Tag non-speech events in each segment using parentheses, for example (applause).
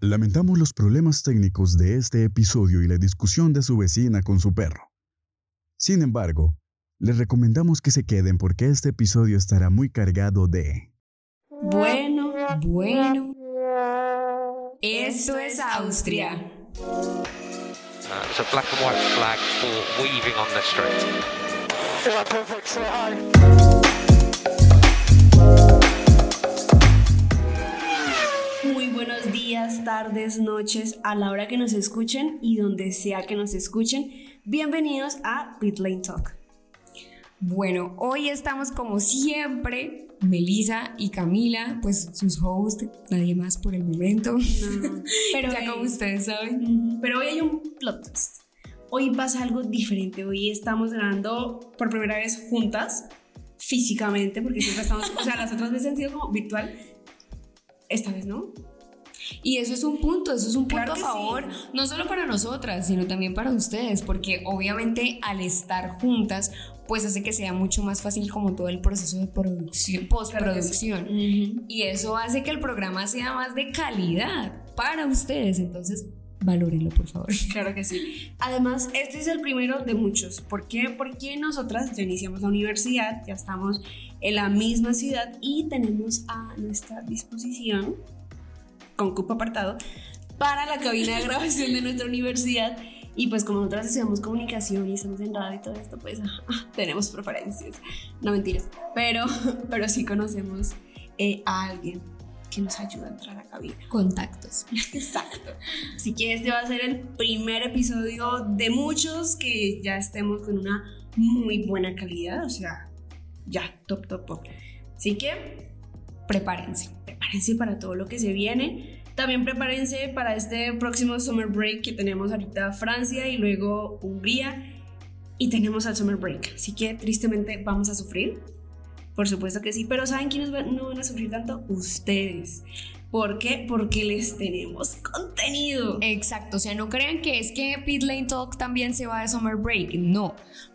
Lamentamos los problemas técnicos de este episodio y la discusión de su vecina con su perro. Sin embargo, les recomendamos que se queden porque este episodio estará muy cargado de... Bueno, bueno. Esto es Austria. Uh, it's a black and white flag for weaving on the street. Tardes, noches, a la hora que nos escuchen y donde sea que nos escuchen. Bienvenidos a Pitlane Talk. Bueno, hoy estamos como siempre, Melissa y Camila, pues sus hosts, nadie más por el momento. (laughs) pero ya como ustedes saben. Pero hoy hay un plot twist. Hoy pasa algo diferente. Hoy estamos grabando por primera vez juntas, físicamente, porque siempre estamos, o sea, las otras veces han sido como virtual. Esta vez no. Y eso es un punto, eso es un punto Claro a favor, no solo para nosotras, sino también para ustedes, porque obviamente al estar juntas, pues hace que sea mucho más fácil como todo el proceso de producción, postproducción. Y eso hace que el programa sea más de calidad para ustedes, entonces valórenlo, por favor. (laughs) Claro que sí. Además, este es el primero de muchos. ¿Por qué? Porque nosotras ya iniciamos la universidad, ya estamos en la misma ciudad y tenemos a nuestra disposición, con cupo apartado, para la cabina de grabación de nuestra universidad. Y pues como nosotras estudiamos comunicación y estamos en radio y todo esto, pues ah, tenemos preferencias. No mentiras. Pero, (laughs) pero sí conocemos eh, a alguien que nos ayuda a entrar a la cabina. Contactos. Exacto. Así que este va a ser el primer episodio de muchos que ya estemos con una muy buena calidad, o sea, ya, top, top, top. Así que Prepárense. Prepárense para todo lo que se viene. También prepárense para este próximo summer break que tenemos ahorita Francia y luego Hungría y tenemos al summer break. Así que tristemente vamos a sufrir. Por supuesto que sí, pero ¿saben quiénes no van a sufrir tanto? Ustedes. ¿Por qué? Porque les tenemos contenido. Exacto, o sea, no crean que es que Pit Lane Talk también se va de Summer Break, no.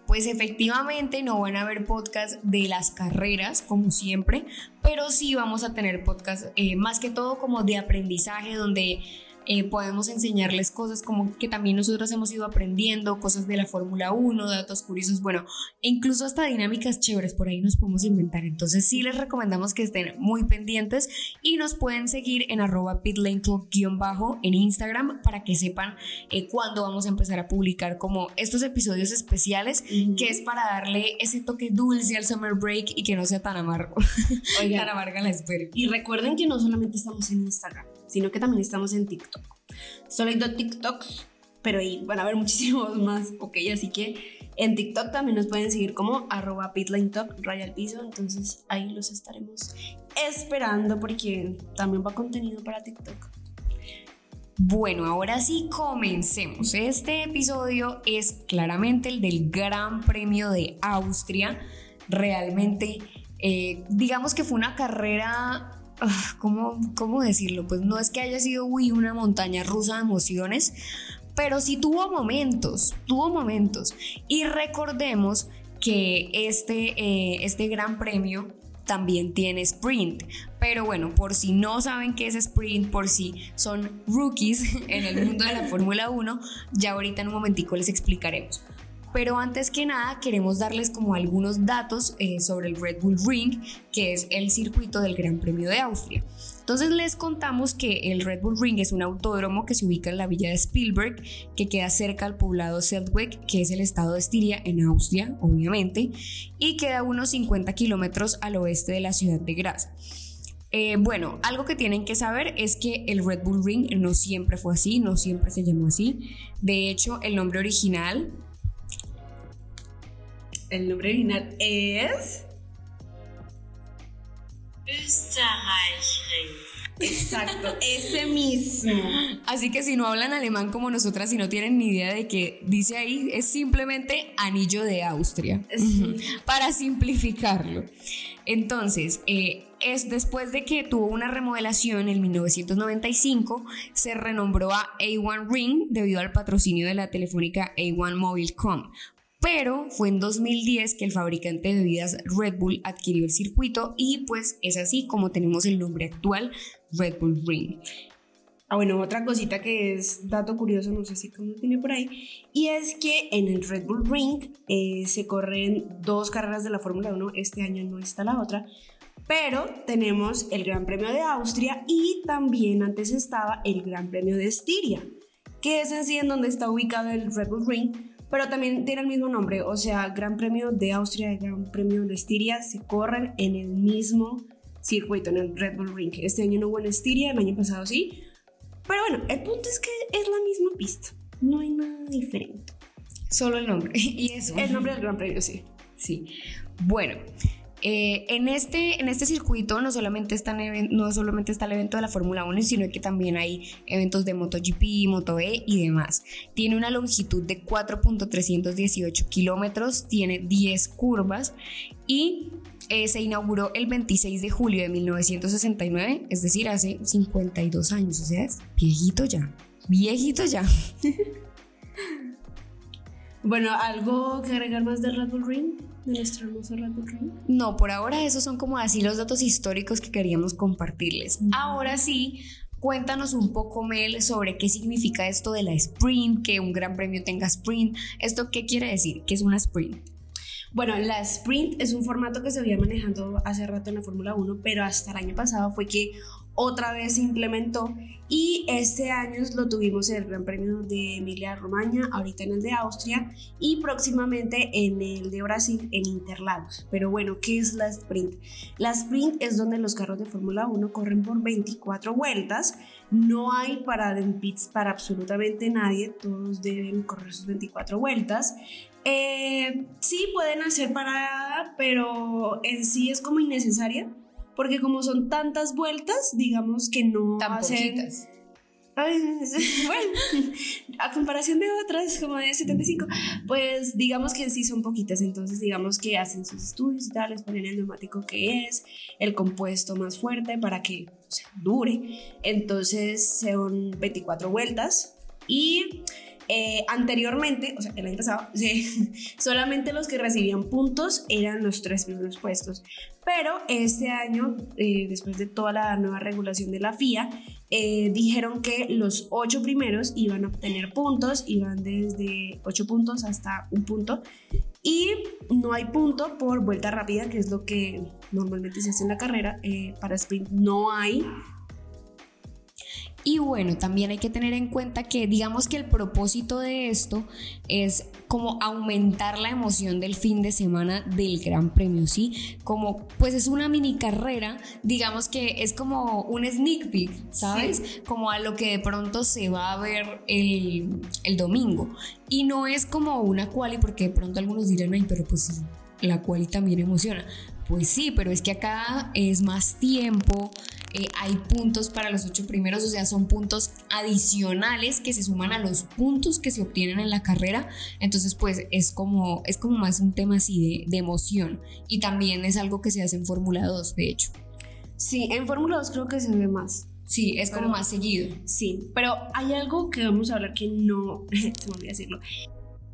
Pues efectivamente no van a haber podcasts de las carreras, como siempre, pero sí vamos a tener podcasts eh, más que todo como de aprendizaje, donde eh, podemos enseñarles cosas como que también nosotros hemos ido aprendiendo, cosas de la Fórmula 1, datos curiosos, bueno, e incluso hasta dinámicas chéveres por ahí nos podemos inventar. Entonces sí les recomendamos que estén muy pendientes y nos pueden seguir en arroba pitlanetalk-bajo en Instagram para que sepan eh, cuándo vamos a empezar a publicar como estos episodios especiales que es para darle ese toque dulce al summer break y que no sea tan amargo, (laughs) Oigan, tan amarga la espera. Y recuerden que no solamente estamos en Instagram, sino que también estamos en TikTok. Solo hay dos TikToks, pero ahí van a haber (laughs) muchísimos más, ok, así que en TikTok también nos pueden seguir como arroba pitlinetalk, raya al piso, entonces ahí los estaremos esperando porque también va contenido para TikTok. Bueno, ahora sí comencemos. Este episodio es claramente el del Gran Premio de Austria. Realmente, eh, digamos que fue una carrera, ¿cómo, ¿cómo decirlo? Pues no es que haya sido uy, una montaña rusa de emociones, pero sí tuvo momentos, tuvo momentos. Y recordemos que este, eh, este Gran Premio también tiene sprint. Pero bueno, por si no saben qué es sprint, por si son rookies (laughs) en el mundo de la Fórmula 1, ya ahorita en un momentico les explicaremos. Pero antes que nada queremos darles como algunos datos eh, sobre el Red Bull Ring, que es el circuito del Gran Premio de Austria. Entonces les contamos que el Red Bull Ring es un autódromo que se ubica en la villa de Spielberg, que queda cerca al poblado Seltweg, que es el estado de Estiria en Austria, obviamente, y queda unos 50 kilómetros al oeste de la ciudad de Graz. Eh, bueno, algo que tienen que saber es que el Red Bull Ring no siempre fue así, no siempre se llamó así. De hecho, el nombre original El nombre original es... Exacto, (laughs) ese mismo. Así que si no hablan alemán como nosotras y no tienen ni idea de qué dice ahí, es simplemente anillo de Austria. Para simplificarlo. Entonces, eh, es después de que tuvo una remodelación en 1995, se renombró a A1 Ring debido al patrocinio de la telefónica A1 Mobilecom. Pero fue en 2010 que el fabricante de bebidas Red Bull adquirió el circuito y pues es así como tenemos el nombre actual Red Bull Ring. Ah, bueno, otra cosita que es dato curioso, no sé si como tiene por ahí, y es que en el Red Bull Ring eh, se corren dos carreras de la Fórmula 1, este año no está la otra, pero tenemos el Gran Premio de Austria y también antes estaba el Gran Premio de Estiria, que es en sí en donde está ubicado el Red Bull Ring, pero también tiene el mismo nombre, o sea, Gran Premio de Austria y Gran Premio de Estiria se corren en el mismo circuito, en el Red Bull Ring. Este año no hubo en Estiria, el año pasado sí, pero bueno, el punto es que es la misma pista, no hay nada diferente. Solo el nombre. (laughs) Y eso. El nombre del Gran Premio, sí. Sí. Bueno, eh, en, este, en este circuito no solamente, están no solamente está el evento de la Fórmula 1, sino que también hay eventos de MotoGP, Moto E y demás. Tiene una longitud de 4.318 kilómetros, tiene 10 curvas y eh, se inauguró el 26 de julio de 1969, es decir, hace 52 años, o sea, es viejito ya, viejito ya. (laughs) bueno, ¿algo que agregar más de Red Bull Ring? De nuestro hermoso Red Bull Ring. No, por ahora esos son como así los datos históricos que queríamos compartirles. Ahora sí, Cuéntanos un poco, Mel, sobre qué significa esto de la sprint, que un gran premio tenga sprint. ¿Esto qué quiere decir? ¿Qué es una sprint? Bueno, la sprint es un formato que se había manejando hace rato en la Fórmula 1, pero hasta el año pasado fue que otra vez se implementó y este año lo tuvimos en el Gran Premio de Emilia Romagna, ahorita en el de Austria y próximamente en el de Brasil en Interlagos. Pero bueno, ¿qué es la sprint? La sprint es donde los carros de Fórmula 1 corren por 24 vueltas, no hay parada en pits para absolutamente nadie, todos deben correr sus 24 vueltas. Eh, sí pueden hacer parada, pero en sí es como innecesaria, porque como son tantas vueltas, digamos que no Tan hacen... (laughs) bueno, a comparación de otras como de 75, pues digamos que sí son poquitas, entonces digamos que hacen sus estudios y tal, les ponen el neumático que es, el compuesto más fuerte para que dure, entonces son 24 vueltas y eh, anteriormente, o sea, el año pasado, (laughs) solamente los que recibían puntos eran los tres primeros puestos. Pero este año, eh, después de toda la nueva regulación de la FIA, eh, dijeron que los ocho primeros iban a obtener puntos, iban desde ocho puntos hasta un punto. Y no hay punto por vuelta rápida, que es lo que normalmente se hace en la carrera. para sprint no hay y bueno, también hay que tener en cuenta que digamos que el propósito de esto es como aumentar la emoción del fin de semana del Gran Premio, ¿sí? Como pues es una mini carrera, digamos que es como un sneak peek, ¿sabes? Como a lo que de pronto se va a ver el, el domingo. Y no es como una quali, porque de pronto algunos dirán, ay, pero pues sí, la quali también emociona. Pues sí, pero es que acá es más tiempo, eh, hay puntos para los ocho primeros, o sea, son puntos adicionales que se suman a los puntos que se obtienen en la carrera. Entonces, pues es como, es como más un tema así de, de emoción. Y también es algo que se hace en Fórmula 2, de hecho. Sí, en Fórmula 2 creo que se ve más. Sí, es como más seguido. Sí, pero hay algo que vamos a hablar que no, (laughs) se me olvidó decirlo,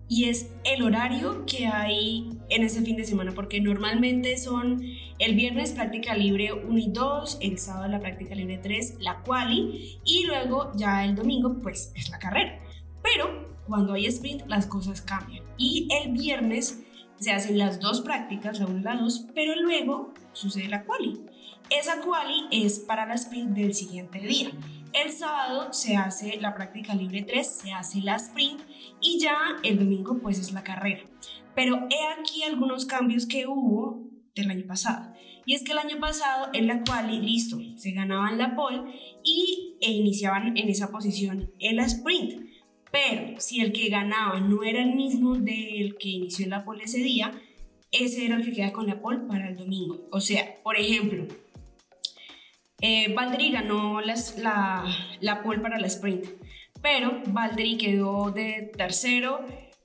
y es el horario que hay en ese fin de semana, porque normalmente son el viernes práctica libre 1 y 2, el sábado la práctica libre 3, la quali, y luego ya el domingo pues es la carrera. Pero cuando hay sprint las cosas cambian. Y el viernes se hacen las dos prácticas, la 1 y la 2, pero luego sucede la quali. Esa quali es para la sprint del siguiente día. El sábado se hace la práctica libre 3, se hace la sprint y ya el domingo pues es la carrera. Pero he aquí algunos cambios que hubo del año pasado. Y es que el año pasado en la quali, listo, se ganaban la pole y e iniciaban en esa posición en la sprint. Pero si el que ganaba no era el mismo del que inició la pole ese día, ese era el que queda con la pole para el domingo. O sea, por ejemplo, eh, ganó la, la pole para la sprint, pero Valtteri quedó de tercero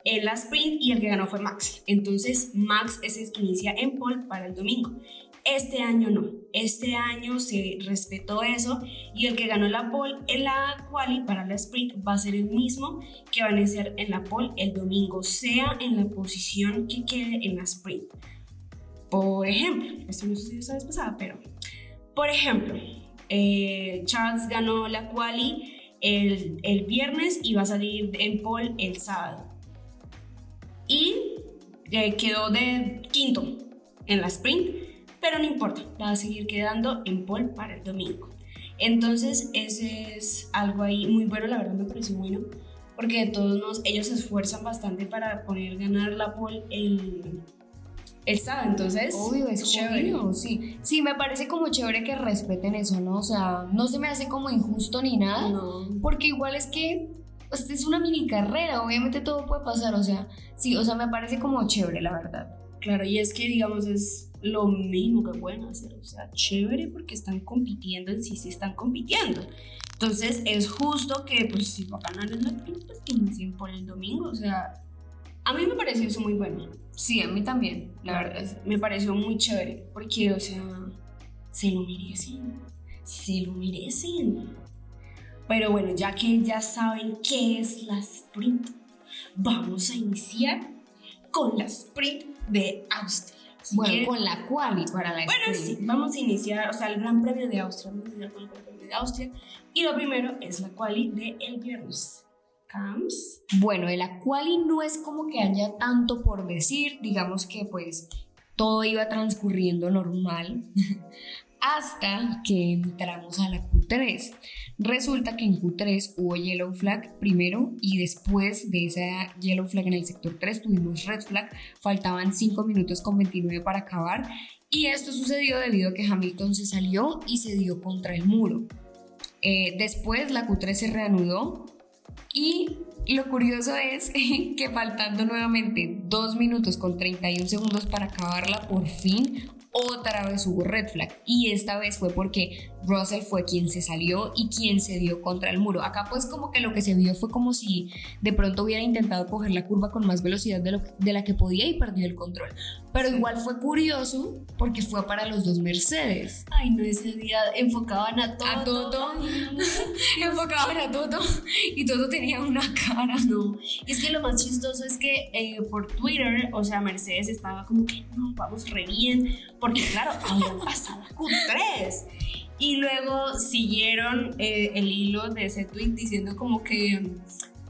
en la sprint y el que ganó fue Max. Entonces Max es el que inicia en pole para el domingo. Este año no, este año se respetó eso y el que ganó la pole en la quali para la sprint va a ser el mismo que va a iniciar en la pole el domingo, sea en la posición que quede en la sprint. Por ejemplo, esto no sucedió esta vez pasada, pero por ejemplo, eh, Charles ganó la quali el, el viernes y va a salir en pole el sábado. Y eh, quedó de quinto en la sprint, pero no importa, va a seguir quedando en pole para el domingo. Entonces, ese es algo ahí muy bueno, la verdad me pareció bueno, porque todos nos, ellos se esfuerzan bastante para poder ganar la pole el, el sábado, entonces... Obvio, es chévere. sí. Sí, me parece como chévere que respeten eso, ¿no? O sea, no se me hace como injusto ni nada, No. porque igual es que pues, es una mini carrera, obviamente todo puede pasar, o sea, sí, o sea, me parece como chévere, la verdad. Claro, y es que, digamos, es lo mismo que pueden hacer. O sea, chévere porque están compitiendo en sí, sí están compitiendo. Entonces, es justo que, pues, si ganar en la sprint, pues que inicien por el domingo. O sea, a mí me pareció eso muy bueno. Sí, a mí también, la verdad. me pareció muy chévere. Porque, o sea, se lo merecen. Se lo merecen. Pero bueno, ya que ya saben qué es la sprint, vamos a iniciar con la sprint de Austria. Bueno, con la quali para la bueno, sprint. sí, vamos a iniciar, o sea, el Gran Premio de Austria. Vamos a iniciar con el Gran Premio de Austria. Y lo primero es la quali de el viernes. Bueno, de la quali no es como que haya tanto por decir, digamos que pues todo iba transcurriendo normal (laughs) hasta que entramos a la Q3. Resulta que en Q3 hubo yellow flag primero y después de esa yellow flag en el sector 3 tuvimos red flag, faltaban 5 minutos con 29 para acabar y esto sucedió debido a que Hamilton se salió y se dio contra el muro. Eh, después la Q3 se reanudó y lo curioso es (laughs) que faltando nuevamente 2 minutos con 31 segundos para acabarla, por fin otra vez hubo red flag. Y esta vez fue porque Russell fue quien se salió y quien se dio contra el muro. Acá pues como que lo que se vio fue como si de pronto hubiera intentado coger la curva con más velocidad de, lo, de la que podía y perdió el control. Pero igual fue curioso porque fue para los dos Mercedes. Ay, no, ese día enfocaban a todo. A Toto. (laughs) Enfocaban a Toto y Toto tenía una cara. No, y es que lo más chistoso es que eh, por Twitter, o sea, Mercedes estaba como que no, vamos re bien, porque claro, habían pasado a Q3. Y luego siguieron eh, el hilo de ese tweet diciendo como que,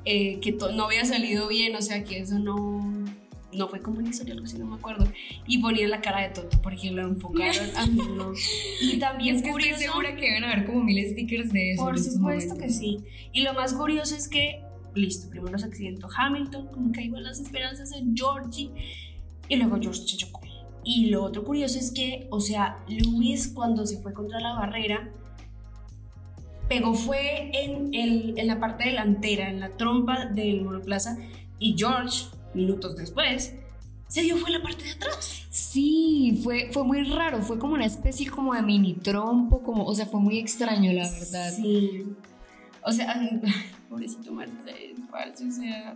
eh, que no había salido bien, o sea, que eso no, no fue como una historia, algo así, no me acuerdo. Y ponían la cara de Toto porque lo enfocaron a mí, no. (laughs) Y también Es que estoy curioso- segura que deben haber como mil stickers de eso. por supuesto que sí. Y lo más curioso es que, listo, primero se accidentó Hamilton, como que iban las esperanzas en Georgie, y luego George se chocó. Y lo otro curioso es que, o sea, Lewis cuando se fue contra la barrera, pegó fue en, el, en la parte delantera, en la trompa del monoplaza, y George, minutos después, se dio fue en la parte de atrás. Sí, fue, fue muy raro, fue como una especie como de mini trompo, como, o sea, fue muy extraño, la verdad. Sí. O sea, (laughs) pobrecito Mercedes, parce, o sea.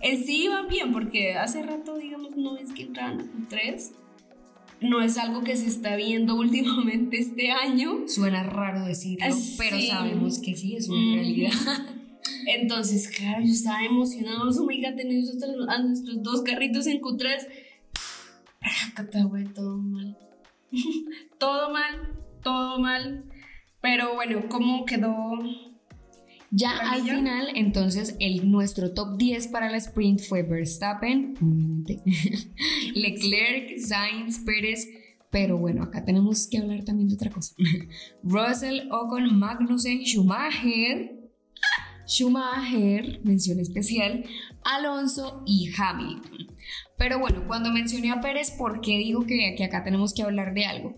En sí iban bien, porque hace rato, digamos, no es que entraban a Q3. No es algo que se está viendo (laughs) últimamente este año. Suena raro decirlo, Ah, pero sabemos que sí, es una realidad. (laughs) Entonces, claro, yo estaba emocionado. Oh my god, tenemos a nuestros dos carritos en Q3. Prácata, güey, todo mal. (laughs) todo mal, todo mal. Pero bueno, ¿cómo quedó? Ya al final, entonces, el, nuestro top 10 para la sprint fue Verstappen, obviamente, (laughs) Leclerc, Sainz, Pérez, pero bueno, acá tenemos que hablar también de otra cosa. (laughs) Russell, Ocon, Magnussen, Schumacher, Schumacher, mención especial, Alonso y Hamilton. Pero bueno, cuando mencioné a Pérez, ¿por qué digo que, que acá tenemos que hablar de algo?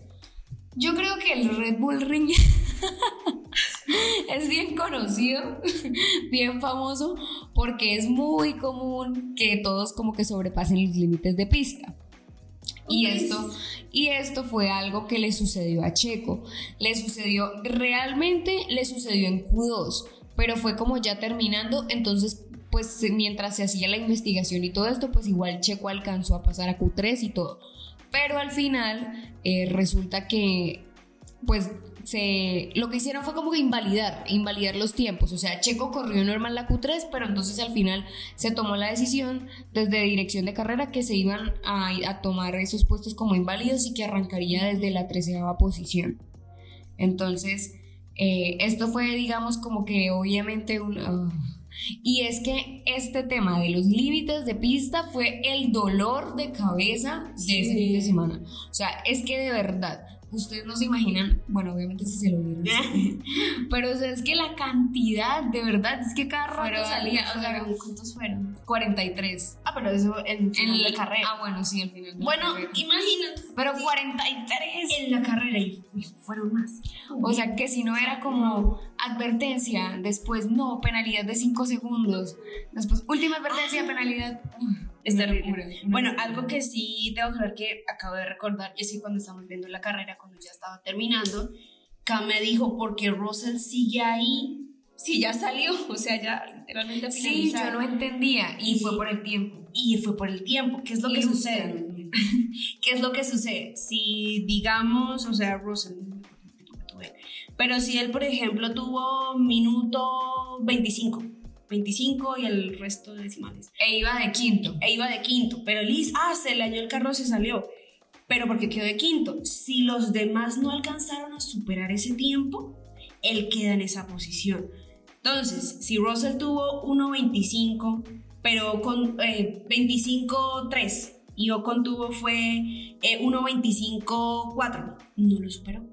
Yo creo que el Red Bull Ring (laughs) (laughs) es bien conocido, (laughs) bien famoso, porque es muy común que todos como que sobrepasen los límites de pista. Y esto, y esto fue algo que le sucedió a Checo. Le sucedió, realmente le sucedió en Q2, pero fue como ya terminando, entonces pues mientras se hacía la investigación y todo esto, pues igual Checo alcanzó a pasar a Q3 y todo. Pero al final eh, resulta que pues se, lo que hicieron fue como que invalidar, invalidar los tiempos. O sea, Checo corrió normal la Q3, pero entonces al final se tomó la decisión desde dirección de carrera que se iban a, a tomar esos puestos como inválidos y que arrancaría desde la treceava posición. Entonces, Eh, esto fue, digamos, como que obviamente un... ah. y es que este tema de los límites de pista fue el dolor de cabeza de Sí. ese fin de semana. O sea, es que de verdad, ustedes no se imaginan, bueno, obviamente si se lo vieron, (laughs) pero o sea, es que la cantidad, de verdad, es que cada rato salía, o sea, ¿cuántos fueron? 43. Ah, pero eso en, En la carrera. Ah, bueno, sí, al final. bueno, imagínate. pero 43. En la carrera y y fueron más. O sea, que si no era como advertencia, después no, penalidad de 5 segundos, después última advertencia, penalidad. Es terrible. Bueno, algo que sí debo saber que acabo de recordar es que cuando estábamos viendo la carrera, cuando ya estaba terminando, Cam me dijo, porque Russell sigue ahí? Sí, ya salió, o sea, ya literalmente Sí, yo no entendía y Y- fue por el tiempo. Y fue por el tiempo. ¿Qué es lo que sucede? ¿Qué es lo que sucede? Si digamos, o sea, Russell, pero si él, por ejemplo, tuvo minuto 25, 25 y el resto de decimales, E iba de quinto. e iba de quinto, pero Liz, ah, se le dañó el carro, se salió, pero porque quedó de quinto. Si los demás no alcanzaron a superar ese tiempo, él queda en esa posición. Entonces, si Russell tuvo 1.25, pero con eh, 25.3 y Ocon tuvo fue eh, 1.25.4, no lo superó.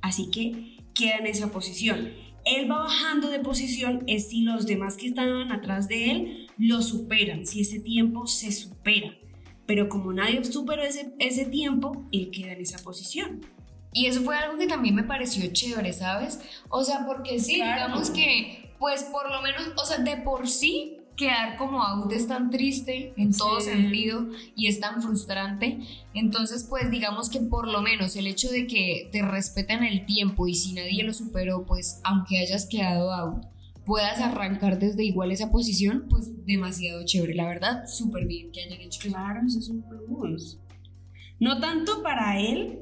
Así que queda en esa posición. Él va bajando de posición es si los demás que estaban atrás de él lo superan, si ese tiempo se supera. Pero como nadie superó ese, ese tiempo, él queda en esa posición. Y eso fue algo que también me pareció chévere, ¿sabes? O sea, porque sí, Claro. digamos que, pues por lo menos, o sea, de por sí, quedar como out es tan triste en todo Sí. sentido y es tan frustrante. Entonces, pues digamos que por lo menos el hecho de que te respeten el tiempo y si nadie lo superó, pues aunque hayas quedado out, puedas arrancar desde igual esa posición, pues demasiado chévere, la verdad, súper bien que hayan hecho. Claro, eso es un plus. No tanto para él,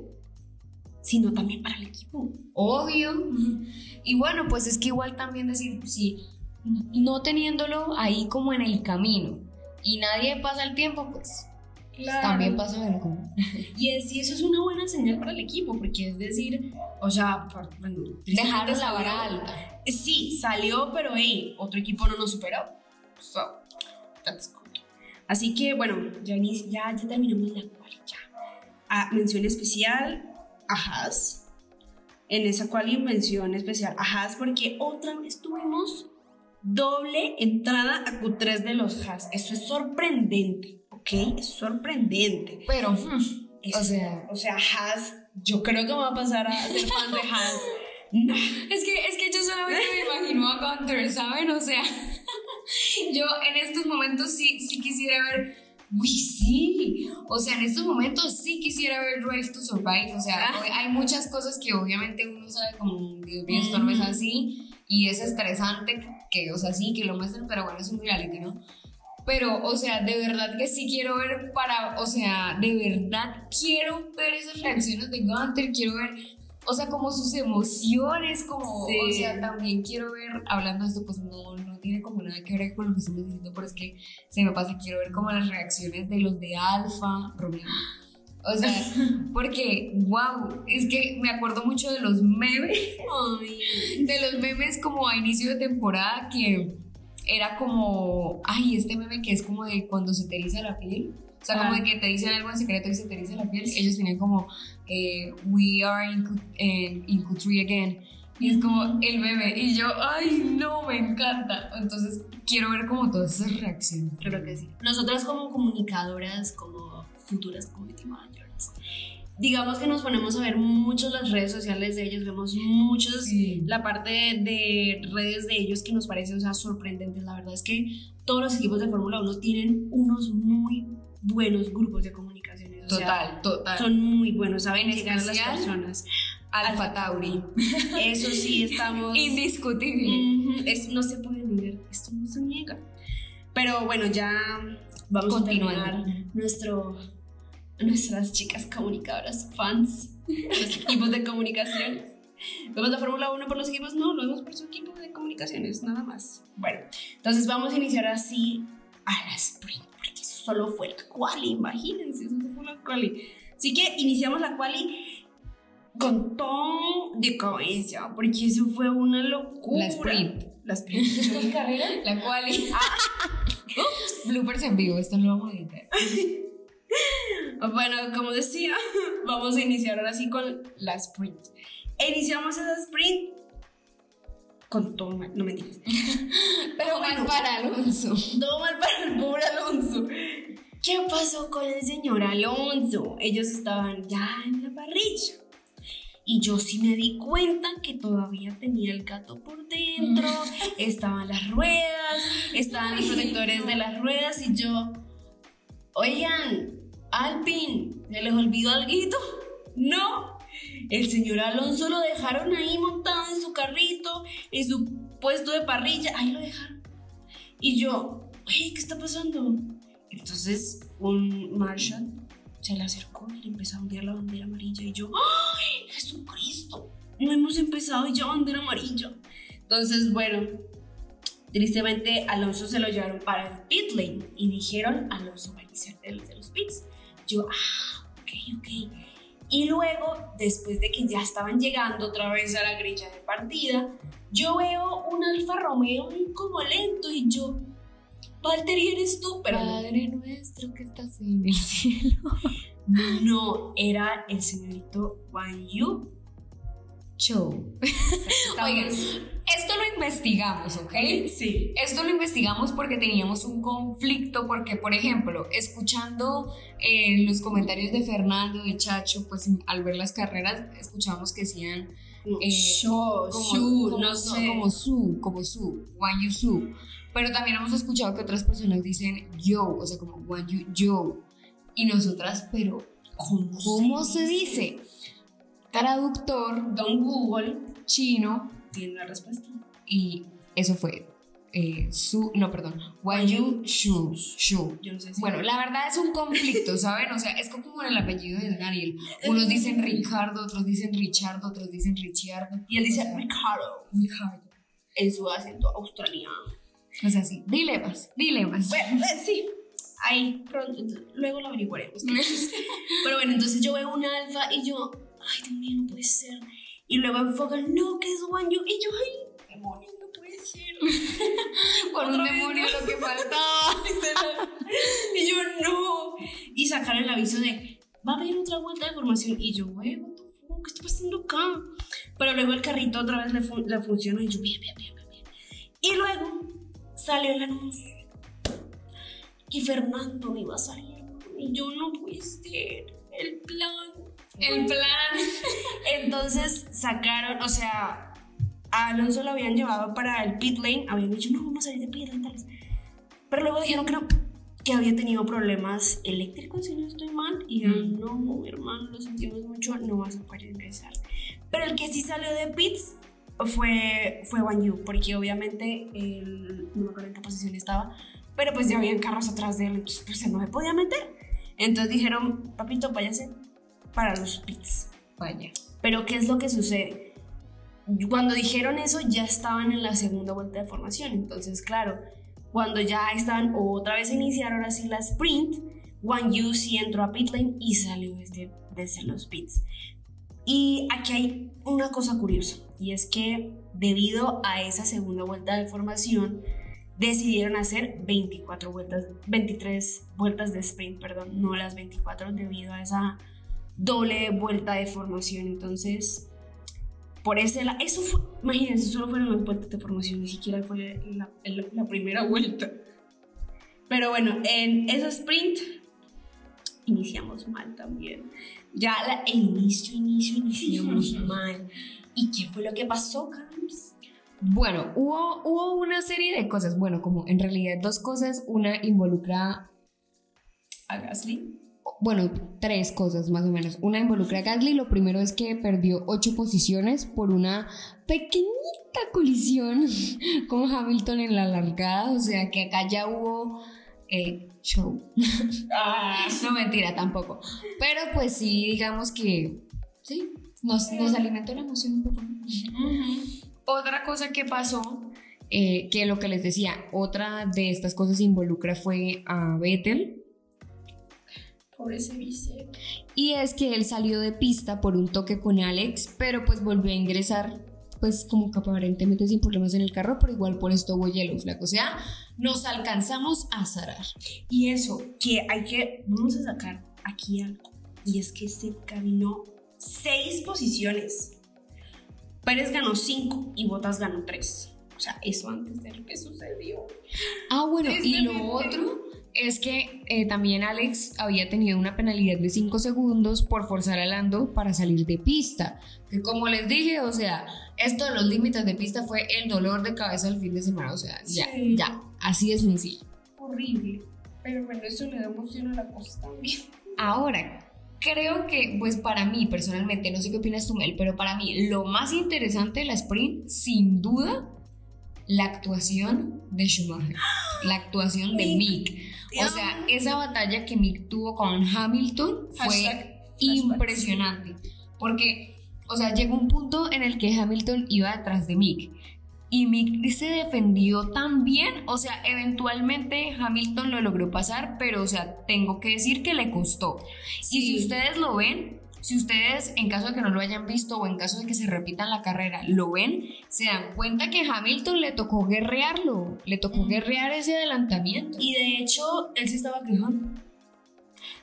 sino también para el equipo. Obvio. Y bueno, pues es que igual también decir, si no teniéndolo ahí como en el camino y nadie pasa el tiempo, pues también pasa algo. Y es, y eso es una buena señal para el equipo, porque es decir, o sea, bueno, Dejar tristemente la vara alta. Sí, salió, pero hey, otro equipo no nos superó. So, that's good. Así que bueno, ya, ya, ya terminamos la cual ya. Ah, mención especial a Haas. En esa cual mención especial a Haas, porque otra vez tuvimos doble entrada a Q3 de los Haas. Eso es sorprendente, ¿ok? Es sorprendente. Pero, hmm, Es- o sea, o sea, Haas, yo creo que me va a pasar a ser fan de Haas. (laughs) No. es que, es que yo solamente me imagino a Gunter, ¿saben? O sea, (laughs) yo en estos momentos sí, sí quisiera ver. Uy, sí. O sea, en estos momentos sí quisiera ver Drive to Survive. O sea, Ah. hay muchas cosas que obviamente uno sabe como, Dios mío, esto no es así. Y es estresante que, o sea, sí, que lo muestren, pero bueno, es un reality, ¿no? Pero, o sea, de verdad que sí quiero ver para, o sea, de verdad quiero ver esas reacciones de Gunter, quiero ver, o sea, como sus emociones, como, Sí. o sea, también quiero ver, hablando de esto, pues no, no tiene como nada que ver con lo que estamos diciendo, pero es que se me pasa, quiero ver como las reacciones de los de Alfa, Romeo. O sea, (laughs) porque, wow, es que me acuerdo mucho de los memes de los memes como a inicio de temporada que era como, ay, este meme que es como de cuando se te eriza la piel. O sea, como de que te dicen algo en secreto y se te eriza la piel. Ellos tenían como, eh, we are in, en- in Q3 again. Y es como el meme. Y yo, ay, no, me encanta. Entonces, quiero ver como todas esas reacciones. Creo que sí. Nosotras como comunicadoras, como futuras community managers, digamos que nos ponemos a ver mucho las redes sociales de ellos, vemos muchos Sí. la parte de, de redes de ellos que nos parece, o sea, sorprendentes. La verdad es que todos los equipos de Fórmula 1 tienen unos muy buenos grupos de comunicaciones. o sea, Total, total. son muy buenos, saben En llegar a las personas. Alfa Tauri. (laughs) Eso sí, estamos... Indiscutible. Es- no se puede negar, esto no se niega. Pero bueno, ya vamos Continuando. a terminar nuestro, nuestras chicas comunicadoras, fans, los (laughs) equipos de comunicaciones. ¿Vemos la Fórmula 1 por los equipos? No, lo vemos por su equipo de comunicaciones, nada más. Bueno, entonces vamos a iniciar así a la sprint, porque eso solo fue la quali, imagínense, eso fue la quali. Así que iniciamos la quali con todo de cabeza, porque eso fue una locura. La sprint. La sprint. ¿Mi (laughs) carrera? La cual. (laughs) Bloopers en vivo, esto no lo vamos a editar. (laughs) Bueno, como decía, vamos a iniciar ahora sí con la sprint. Iniciamos esa sprint con todo mal, no mentiras. (laughs) Pero mal para Alonso. Todo mal para el pobre Alonso. ¿Qué pasó con el señor Alonso? Ellos estaban ya en la parrilla. Y yo sí me di cuenta que todavía tenía el gato por dentro, (laughs) estaban las ruedas, estaban los protectores de las ruedas y yo, oigan, Alpin, ¿se les olvidó algo? No, el señor Alonso lo dejaron ahí montado en su carrito, en su puesto de parrilla, ahí lo dejaron. Y yo, oye, ¿qué está pasando? Entonces un Marshall se le acercó y le empezó a ondear la bandera amarilla y yo, ¡ay, Jesucristo! No hemos empezado y ya bandera amarilla. Entonces, bueno, tristemente Alonso se lo llevaron para el pit lane y dijeron, Alonso va a iniciar de los pits. Yo, ah, ok, ok. Y luego, después de que ya estaban llegando otra vez a la grilla de partida, yo veo un Alfa Romeo como lento y yo, Valtteri, ¿eres tú? Pero Padre nuestro que estás en el cielo. (laughs) no, era el señorito Wang Yu. Show. Oigan, esto lo investigamos, ¿ok? Sí. Esto lo investigamos porque teníamos un conflicto, porque, por ejemplo, escuchando eh, los comentarios de Fernando y Chacho, pues al ver las carreras, escuchábamos que decían. eh, Yo, como, Su, como- no sé. como su, como su, Wan Yu Su. Pero también hemos escuchado que otras personas dicen yo, o sea, como Wan Yu yo. Y nosotras, pero ¿Cómo, ¿cómo se dice? Traductor Don Google chino tiene la respuesta. y eso fue eh, su, no, perdón, Wan Yu Shu, Shu. Yo no sé si. Bueno, la verdad es un conflicto, ¿saben? O sea, es como en el apellido de Daniel. (laughs) Unos dicen Ricardo, otros dicen Richard, otros dicen Richardo. y él dice Ricardo Ricardo. en su acento australiano. O sea, sí, dilemas, dilemas. Bueno, eh, sí. Ahí pronto, luego lo averiguaremos. (laughs) Pero bueno, entonces yo veo un alfa y yo, ay, Dios mío, no puede ser. Y luego enfocan, no, que es You. Y yo, ay, demonio, no puede ser. Con un demonio lo que (laughs) faltaba. (laughs) y yo, no. Y sacaron el aviso de, va a haber otra vuelta de formación. Y yo, güey, what the fuck, ¿qué está pasando acá? Pero luego el carrito otra vez le, fun- le funciona y yo, bien, bien, bien, bien. Y luego salió el anuncio. Y Fernando me iba a salir. Y yo, no puede ser. El plan. El plan. (laughs) Entonces sacaron, o sea, a Alonso lo habían llevado para el pit lane, habían dicho, no, vamos a salir de pit lane, tales. Pero luego dijeron que no, que había tenido problemas eléctricos, si no estoy mal, y dijeron, no, hermano, lo sentimos mucho, no vas a poder ingresar. Pero el que sí salió de pits fue, fue Wan Yu, porque obviamente, el, no me acuerdo en qué posición estaba, pero pues ya habían carros atrás de él, entonces pues él no se podía meter. Entonces dijeron, papito, váyase para los pits. Vaya. Pero ¿qué es lo que sucede? Cuando dijeron eso ya estaban en la segunda vuelta de formación, entonces claro, cuando ya estaban otra vez a iniciar ahora sí la sprint, Wang Yu sí entró a pit lane y salió desde, desde los pits. Y aquí hay una cosa curiosa, y es que debido a esa segunda vuelta de formación, decidieron hacer 24 vueltas, 23 vueltas de sprint, perdón, no las 24 debido a esa doble vuelta de formación. Entonces, por ese lado, eso fue, imagínense, solo fueron las vueltas de formación, ni siquiera fue la, la- la primera vuelta. Pero bueno, en esa sprint iniciamos mal también. Ya la- el inicio, inicio, iniciamos (laughs) mal. ¿Y qué fue lo que pasó, Carlos? Bueno, hubo, hubo una serie de cosas. Bueno, como en realidad dos cosas. Una involucra, A Gasly. Bueno, tres cosas más o menos. Una involucra a Gasly. Lo primero es que perdió ocho posiciones por una pequeñita colisión (laughs) con Hamilton en la largada. O sea que acá ya hubo eh, show. (laughs) Ah, No mentira tampoco. Pero pues sí, digamos que sí, nos, nos alimentó la emoción un poco. Otra cosa que pasó, eh, que lo que les decía, otra de estas cosas involucra fue a Vettel. Por ese vice. Y es que él salió de pista por un toque con Alex, pero pues volvió a ingresar pues como que aparentemente sin problemas en el carro, pero igual por esto hubo yellow flag. O sea, nos alcanzamos a zarar. Y eso, que hay que, vamos a sacar aquí algo. Y es que se caminó seis posiciones. Pérez ganó cinco y Botas ganó tres. O sea, eso antes de lo que sucedió. Ah, bueno, y Este lo otro es que eh, también Alex había tenido una penalidad de 5 segundos por forzar a Lando para salir de pista. Que como les dije, o sea, esto de los límites de pista fue el dolor de cabeza del fin de semana. O sea, ya, Sí. ya, así de sencillo. Horrible. Pero bueno, eso le da emoción a la cosa también. Ahora, creo que, pues para mí personalmente, no sé qué opinas tú, Mel, pero para mí lo más interesante de la sprint, sin duda, la actuación de Schumacher, la actuación de Mick. O sea, esa batalla que Mick tuvo con Hamilton fue Hashtag impresionante. Porque, o sea, llegó un punto en el que Hamilton iba detrás de Mick. Y Mick se defendió tan bien, o sea, eventualmente Hamilton lo logró pasar, pero, o sea, tengo que decir que le costó. Y si ustedes lo ven, si ustedes, en caso de que no lo hayan visto o en caso de que se repitan la carrera, lo ven, se dan cuenta que Hamilton le tocó guerrearlo, le tocó guerrear ese adelantamiento. Y de hecho, él se estaba quejando.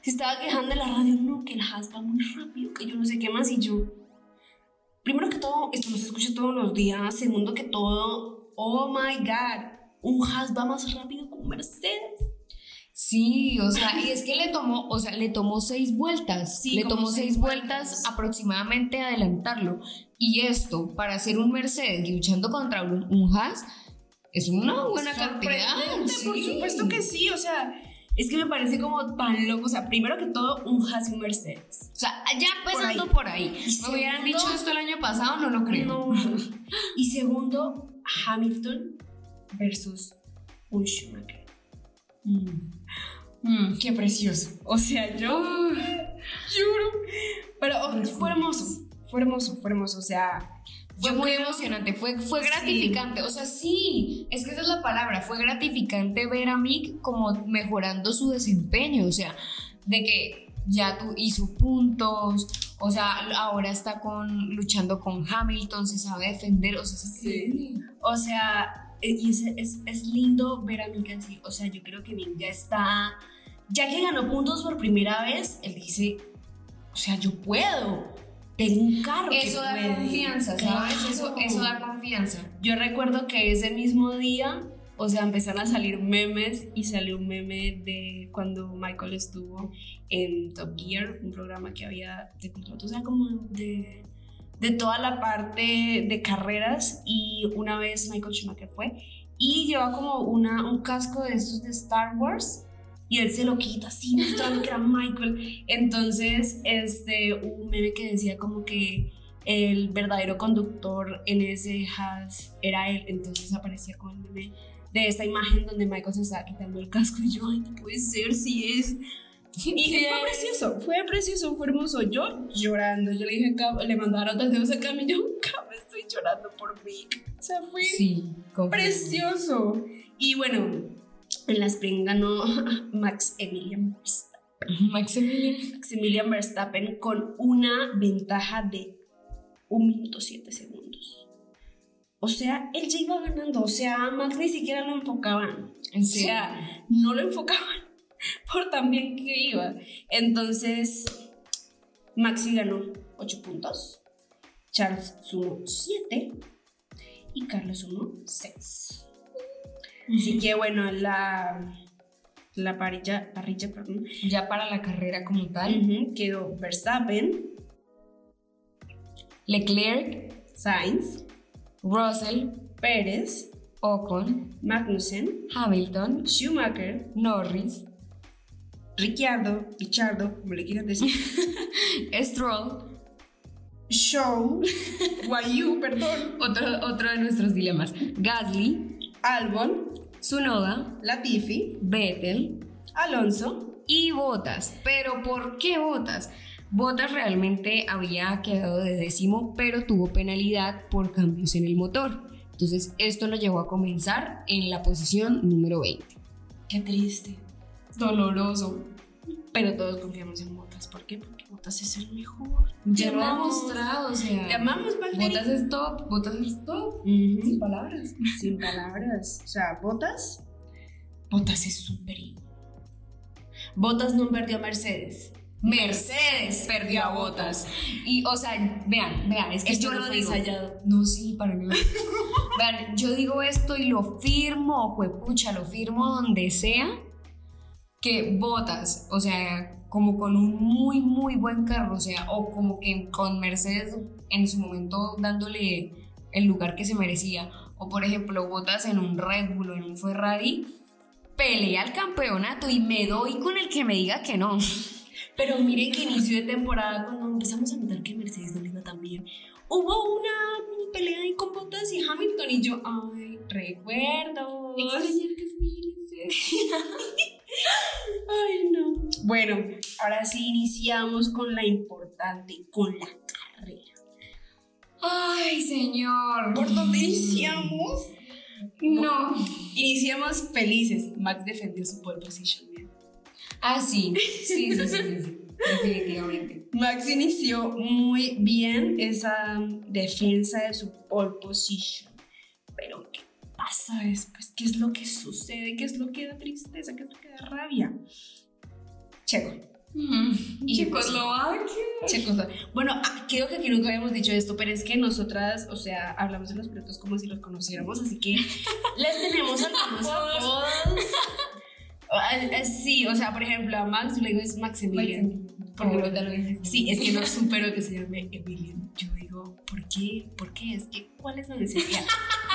Se estaba quejando en la radio, no, que el Haas va muy rápido, que yo no sé qué más. Y yo, primero que todo, esto no se escucha todos los días. Segundo que todo, oh my god, un Haas va más rápido que un Mercedes. Sí, o sea, y es que le tomó, o sea, le tomó seis vueltas. Sí, le tomó seis vueltas, vueltas. aproximadamente adelantarlo. Y esto, para hacer un Mercedes luchando contra un, un Haas, es una buena cantidad. Por supuesto que sí, o sea, es que me parece como tan loco. O sea, primero que todo, un Haas y un Mercedes. O sea, ya empezando ahí. por ahí. Me hubieran dicho esto el año pasado, no lo creo. No. y segundo, Hamilton versus un Schumacher. Mm, qué precioso. O sea, yo juro. Pero oh, fue hermoso, fue hermoso, fue hermoso. O sea, Fue muy emocionante, fue, fue Sí. gratificante. O sea, sí, es que esa es la palabra. Fue gratificante ver a Mick como mejorando su desempeño. O sea, de que ya tú hizo puntos. O sea, ahora está con, luchando con Hamilton, se sabe defender. O sea, Sí. O sea, y es, es, es lindo ver a Mick así. O sea, yo creo que Mick ya está. Ya que ganó puntos por primera vez, él dice: O sea, yo puedo. Tengo un carro. que Eso da puede". confianza, ¿sabes? Eso da confianza. Yo recuerdo que ese mismo día, o sea, empezaron a salir memes y salió un meme de cuando Michael estuvo en Top Gear, un programa que había de pilotos, o sea, como de, de toda la parte de carreras y una vez Michael Schumacher fue y lleva como una, un casco de estos de Star Wars y él se lo quita así mostrando que era Michael. Entonces, este, un meme que decía como que el verdadero conductor en ese Haas era él. Entonces aparecía con el meme de esta imagen donde Michael se estaba quitando el casco y yo, ay, no puede ser, si es. Y fue (laughs) precioso, fue precioso, fue hermoso. Yo llorando, yo le dije, le mandaron dos dedos a Cam y yo, Cam, estoy llorando por mí. O sea, fue Sí, precioso. Y bueno, en la Spring ganó (laughs) Max Emilian Verstappen. (laughs) Maximilian. Maximilian Verstappen con una ventaja de 1 minuto 7 segundos. O sea, él ya iba ganando. O sea, a Max ni siquiera lo enfocaban. ¿En O sea, no lo enfocaban (laughs) por tan bien que iba. Entonces, Maxi ganó 8 puntos. Charles sumó 7 y Carlos sumó 6. Así que bueno, la, la parrilla, parrilla perdón, Ya para la carrera como tal. quedó Verstappen, Leclerc, Sainz, Russell, Pérez, Ocon, Magnussen, Hamilton, Schumacher, Norris, Ricciardo, Richardo, como le quieran decir, (laughs) Stroll, Show, (laughs) Guayu, perdón, otro, otro de nuestros dilemas, Gasly, Albon, Tsunoda, Latifi, Vettel Alonso, y Botas. Pero ¿por qué Botas? Botas realmente había quedado de décimo, pero tuvo penalidad por cambios en el motor. Entonces esto lo llevó a comenzar en la posición número 20. Qué triste. Doloroso. pero todos confiamos en Botas. ¿Por qué? Botas es el mejor. Ya Te lo ha mostrado, o sea. Te amamos, Valtteri. Botas es top, Botas es top. Sin palabras. Sin palabras. O sea, Botas. Botas es súper. Botas no perdió a Mercedes. Mercedes perdió a Botas. Y, o sea, vean, vean, es que Esto yo no lo digo. ensayado. No, sí, para mí. (laughs) vean, yo digo esto y lo firmo, juepucha, lo firmo donde sea. Que Botas, o sea, como con un muy, muy buen carro, o sea, o como que con Mercedes en su momento dándole el lugar que se merecía. O por ejemplo, Botas en un Red Bull o en un Ferrari. Pelea al campeonato y me doy con el que me diga que no. (laughs) Pero miren que inicio de temporada, cuando empezamos a notar que Mercedes no iba tan bien, hubo una mini pelea ahí con Bottas y Hamilton y yo, ay, recuerdo. Extrañar que es. (laughs) Ay, no. Bueno, ahora sí iniciamos con la importante, con la carrera. Ay, señor. ¿Por dónde iniciamos? No. Iniciamos felices. Max defendió su pole position. bien. Ah, sí. Sí, sí, sí, sí, sí. Definitivamente. Max inició muy bien esa defensa de su pole position. Pero, ¿qué pasa después? ¿Qué es lo que sucede? ¿Qué es lo que da tristeza? ¿Qué es lo que da rabia? Checo. Y Checoslovaquia. Checo. Bueno, ah, creo que aquí nunca habíamos dicho esto, pero es que nosotras, o sea, hablamos de los pilotos como si los conociéramos, así que (laughs) les tenemos algunos apodos. (laughs) Ah, ah, Sí, o sea, por ejemplo, a Max le digo es Maximilian. Porque lo. Sí, es que no supero que se llame Emilian. Yo digo, ¿por qué? ¿Por qué? Es que, ¿cuál es la necesidad?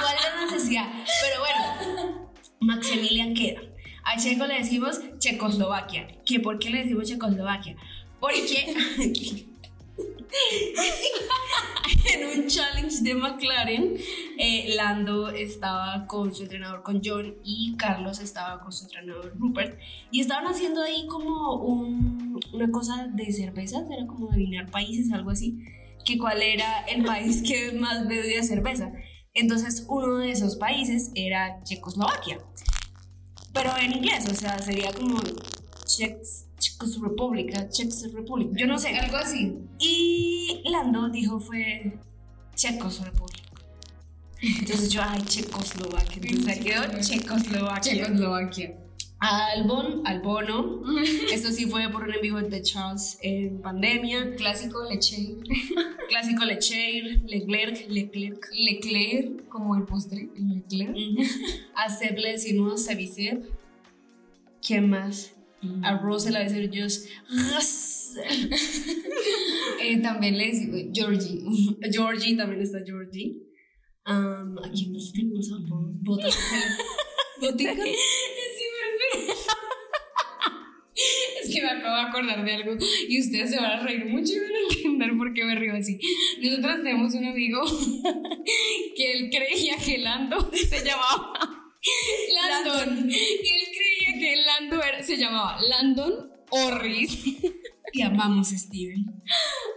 ¿Cuál es la necesidad? Pero bueno, Maximilian queda. A Checo le decimos Checoslovaquia. ¿Qué, ¿Por qué le decimos Checoslovaquia? Porque (laughs) en un challenge de McLaren, eh, Lando estaba con su entrenador, con John, y Carlos estaba con su entrenador, Rupert, y estaban haciendo ahí como un- una cosa de cervezas, era como adivinar países, algo así, que cuál era el país que más bebía cerveza. Entonces, uno de esos países era Checoslovaquia, pero en inglés, o sea, sería como Czechs, República, Czechs Republic, yo no sé. Algo así. Y Lando dijo fue Checoslovaquia. Entonces yo, ay, Checoslovaquia. Entonces quedó Checoslovaquia. Checoslovaquia. Albon, Albono. (laughs) Esto sí fue por un en vivo de Charles en pandemia. Clásico leche. (laughs) Clásico Lecheir, Leclerc, Leclerc. Leclerc, como el postre. Leclerc. A Seb le decimos Sebicev. ¿Quién más? A Rose le decir just. Eh, también le decimos Georgie. (laughs) Georgie, también está Georgie. Um, ¿A quién más tenemos? A Botas. Botica. Es que me acabo de acordar de algo y ustedes se van a reír mucho y van a entender por qué me río así. Nosotros tenemos un amigo (laughs) que él creía que Lando se llamaba Landon. Y él creía que Lando era- se llamaba Landon Orris. Te amamos, Steven.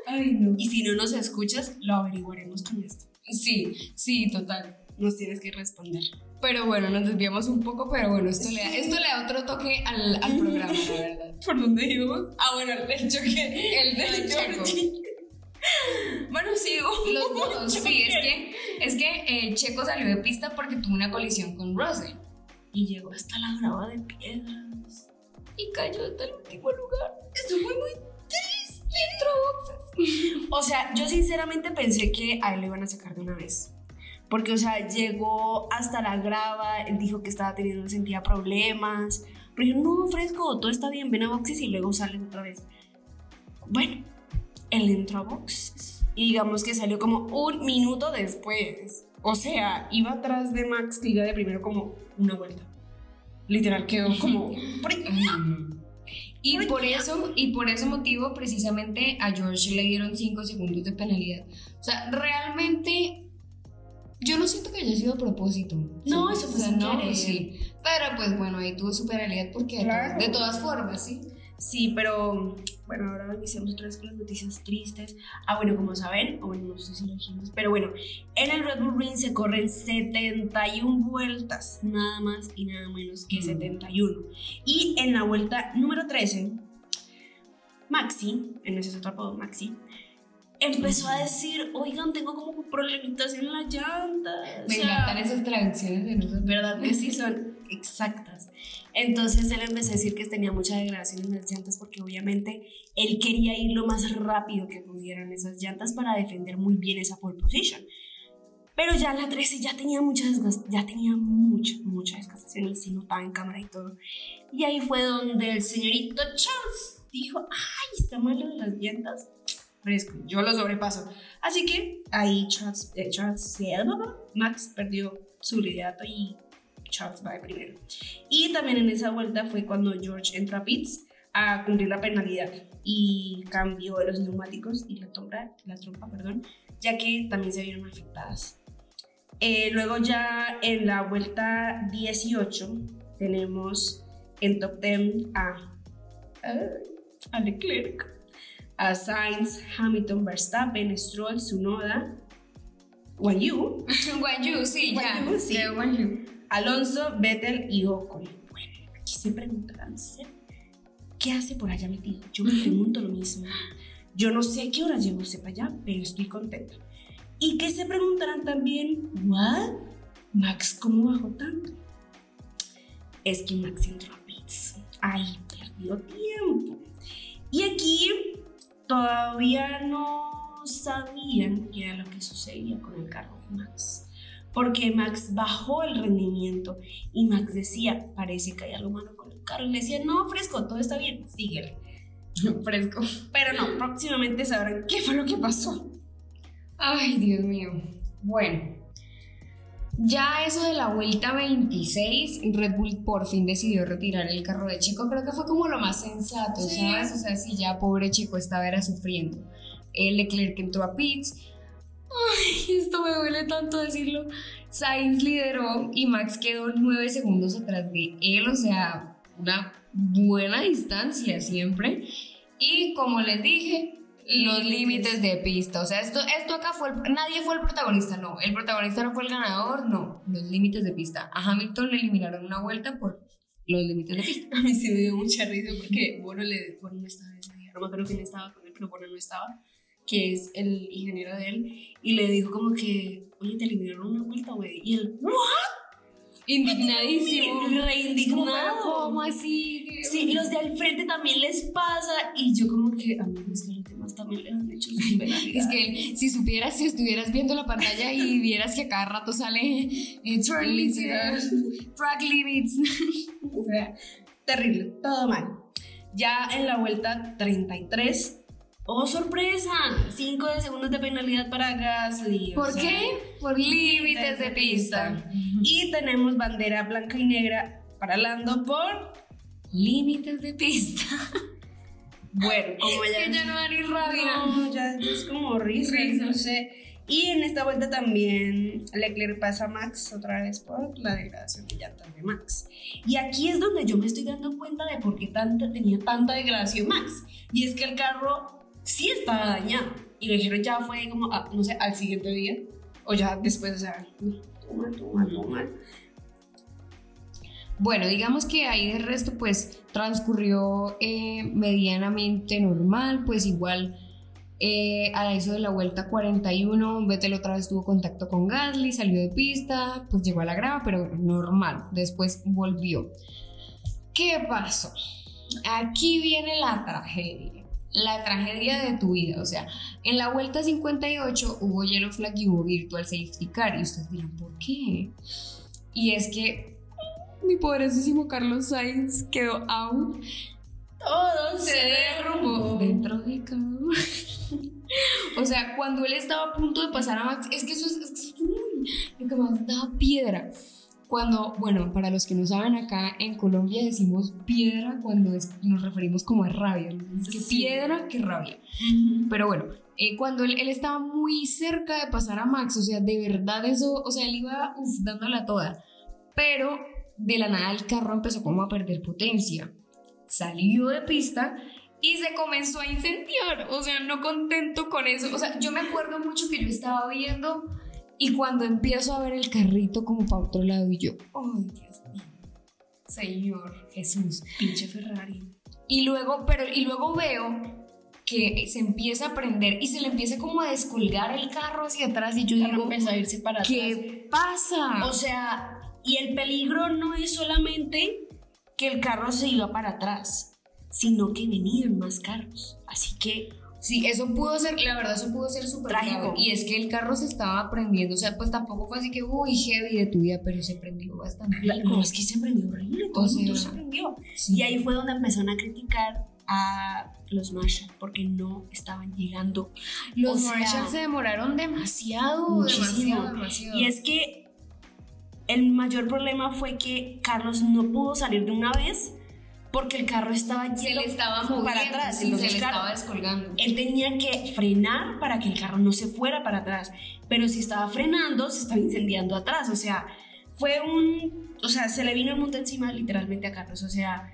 Ay, no. Y si no nos escuchas, lo averiguaremos con esto. Sí, sí, total. Nos tienes que responder. Pero bueno, nos desviamos un poco, pero bueno, esto, le, da, esto le da otro toque al, al programa, la verdad. (laughs) ¿Por dónde íbamos? Ah, bueno, el choque. El del Checo. Bueno, sigo. Los dos, (laughs) sí, es que, es que eh, Checo salió de pista porque tuvo una colisión con Russell Y llegó hasta la grava de piedras. y cayó hasta el último lugar. Esto fue muy triste. Entró boxes. O sea, yo sinceramente pensé que a él lo iban a sacar de una vez. Porque, o sea, llegó hasta la grava, dijo que estaba teniendo, sentía problemas. Pero yo, no, fresco, todo está bien, ven a boxes y luego sales otra vez. Bueno, él entró a boxes. Y digamos que salió como un minuto después. O sea, iba atrás de Max, que iba de primero como una vuelta. Literal, quedó como... (laughs) Y por eso, y por ese motivo, precisamente a George le dieron 5 segundos de penalidad. O sea, realmente yo no siento que haya sido a propósito. No, eso fue O sea, sin no, querer. sí. Pero pues bueno, ahí tuvo su penalidad porque de Claro. to- de todas formas, sí. Sí, pero bueno, ahora iniciamos otra vez con las noticias tristes. Ah, bueno, como saben, o bueno, no sé si lo dijimos, pero bueno, en el Red Bull Ring se corren 71 vueltas, nada más y nada menos que Mm. 71. Y en la vuelta número 13, Maxi, en ese otro apodo, Maxi, empezó a decir, oigan, tengo como problemitas en las llantas. Me encantan esas traducciones de nosotros. ¿Verdad que sí son (laughs) exactas? Entonces él empezó a decir que tenía mucha degradación en las llantas porque obviamente él quería ir lo más rápido que pudieran esas llantas para defender muy bien esa pole position. Pero ya la 13 ya tenía mucha ya tenía mucha, mucha desgastación y se notaba en cámara y todo. Y ahí fue donde el señorito Charles dijo, ay, está malo de las llantas. Fresco, yo lo sobrepaso. Así que ahí Charles, eh, Charles Max perdió su liderato y Charles va de primero. Y también en esa vuelta fue cuando George entró a pits a cumplir la penalidad y cambió los neumáticos y la trompa, la trompa perdón, ya que también se vieron afectadas. Eh, luego ya en la vuelta 18 tenemos en top 10 a, a Leclerc, a Sainz, Hamilton, Verstappen, Stroll, Sunoda, Guan Yu. (laughs) Guan Yu, sí, ya. sí. Alonso, Vettel y Ocon. Bueno, aquí se preguntarán, ¿qué hace por allá metido? Yo me (laughs) pregunto lo mismo. Yo no sé a qué hora llegó para allá, pero estoy contenta. Y que se preguntarán también, ¿what? Max, ¿cómo bajó tanto? Es que Max entró a pits. Ay, perdió tiempo. Y aquí todavía no sabían qué era lo que sucedía con el carro de Max porque Max bajó el rendimiento y Max decía, parece que hay algo malo con el carro. Y le decía, no, fresco, todo está bien, síguele. (laughs) fresco. Pero no, próximamente sabrán qué fue lo que pasó. Ay, Dios mío. Bueno, ya eso de la vuelta 26, Red Bull por fin decidió retirar el carro de Chico. Creo que fue como lo más sensato, ¿sabes? O sea, si ya pobre Chico estaba era sufriendo. El Leclerc entró a pits Ay, esto me duele tanto decirlo. Sainz lideró y Max quedó nueve segundos atrás de él, o sea, una buena distancia siempre. Y como les dije, los límites de pista. O sea, esto, esto acá fue. nadie fue el protagonista, no. El protagonista no fue el ganador, no. Los límites de pista. A Hamilton le eliminaron una vuelta por los límites de pista. (laughs) A mí sí me dio mucha risa porque, bueno, le, bueno no estaba ese día. No me acuerdo quién estaba con él, pero bueno, no estaba que es el ingeniero de él, y le dijo como que, oye, te eliminaron una vuelta, güey. Y él, ¿what? Indignadísimo. Reindignado. ¿Cómo así? Sí, los de al frente también les pasa. Y yo como que, a mí es (laughs) Es que si supieras, si estuvieras viendo la pantalla y vieras que a cada rato sale eh, track limits, track limits. (laughs) (laughs) o sea, terrible, todo mal. Ya en la vuelta 33 ¡Oh, sorpresa! 5 de segundos de penalidad para Gasly. ¿Por qué? Por límites de pista. Y tenemos bandera blanca y negra para Lando por límites de pista. Bueno, como ya, ya no da ni rabia. No, ya es como risa, no sé. Y en esta vuelta también Leclerc pasa a Max otra vez por la degradación de llantas de Max. Y aquí es donde yo me estoy dando cuenta de por qué tanta, tenía tanta degradación Max. Y es que el carro sí estaba dañado. Y lo dijeron ya fue como, no sé, al siguiente día. O ya después, o sea, todo mal, todo mal, Bueno, digamos que ahí de resto pues transcurrió eh, medianamente normal, pues igual eh, a eso de la vuelta 41, Vettel otra vez tuvo contacto con Gasly, salió de pista, pues llegó a la grava, pero normal, después volvió. ¿Qué pasó? Aquí viene la tragedia la tragedia de tu vida. O sea, en la vuelta 58 hubo Yellow Flag y hubo Virtual Safety Car. Y ustedes dirán, ¿por qué? Y es que mi poderosísimo Carlos Sainz quedó out. Todo se derrumbó dentro de cada (laughs) O sea, cuando él estaba a punto de pasar a Max, es que eso es, es lo que más da piedra cuando, bueno, para los que no saben, acá en Colombia decimos piedra cuando nos referimos como a rabia. que piedra, que rabia. Pero bueno, eh, cuando él, estaba muy cerca de pasar a Max, o sea, de verdad eso, o sea, él iba uf, dándola toda. Pero de la nada el carro empezó como a perder potencia. Salió de pista y se comenzó a incendiar. O sea, no contento con eso. O sea, yo me acuerdo mucho que yo estaba viendo y cuando empiezo a ver el carrito como para otro lado y yo, ay Dios mío, Señor Jesús, pinche Ferrari. Y luego, pero, y luego veo que se empieza a prender y se le empieza como a descolgar el carro hacia atrás y yo digo, a irse para atrás. ¿qué pasa? O sea, y el peligro no es solamente que el carro se iba para atrás, sino que venían más carros. Así que Sí, eso pudo ser, la verdad, eso pudo ser súper Trágico. Y es que el carro se estaba prendiendo, o sea, pues tampoco fue así que, uy, heavy de tu vida, pero se prendió bastante. no, es que se prendió horrible, todo O el mundo sea, se prendió. Sí. Y ahí fue donde empezaron a criticar a los Marshall porque no estaban llegando. Los o sea, Marshalls se demoraron demasiado, Muchísimo. demasiado, demasiado. Y es que el mayor problema fue que Carlos no pudo salir de una vez porque el carro estaba se lleno le estaba moviendo, para atrás. sí, entonces, se le claro, estaba descolgando. él tenía que frenar para que el carro no se fuera para atrás. Pero si estaba frenando, se estaba incendiando atrás. O sea, fue un. O sea, se le vino el mundo encima literalmente a Carlos. O sea,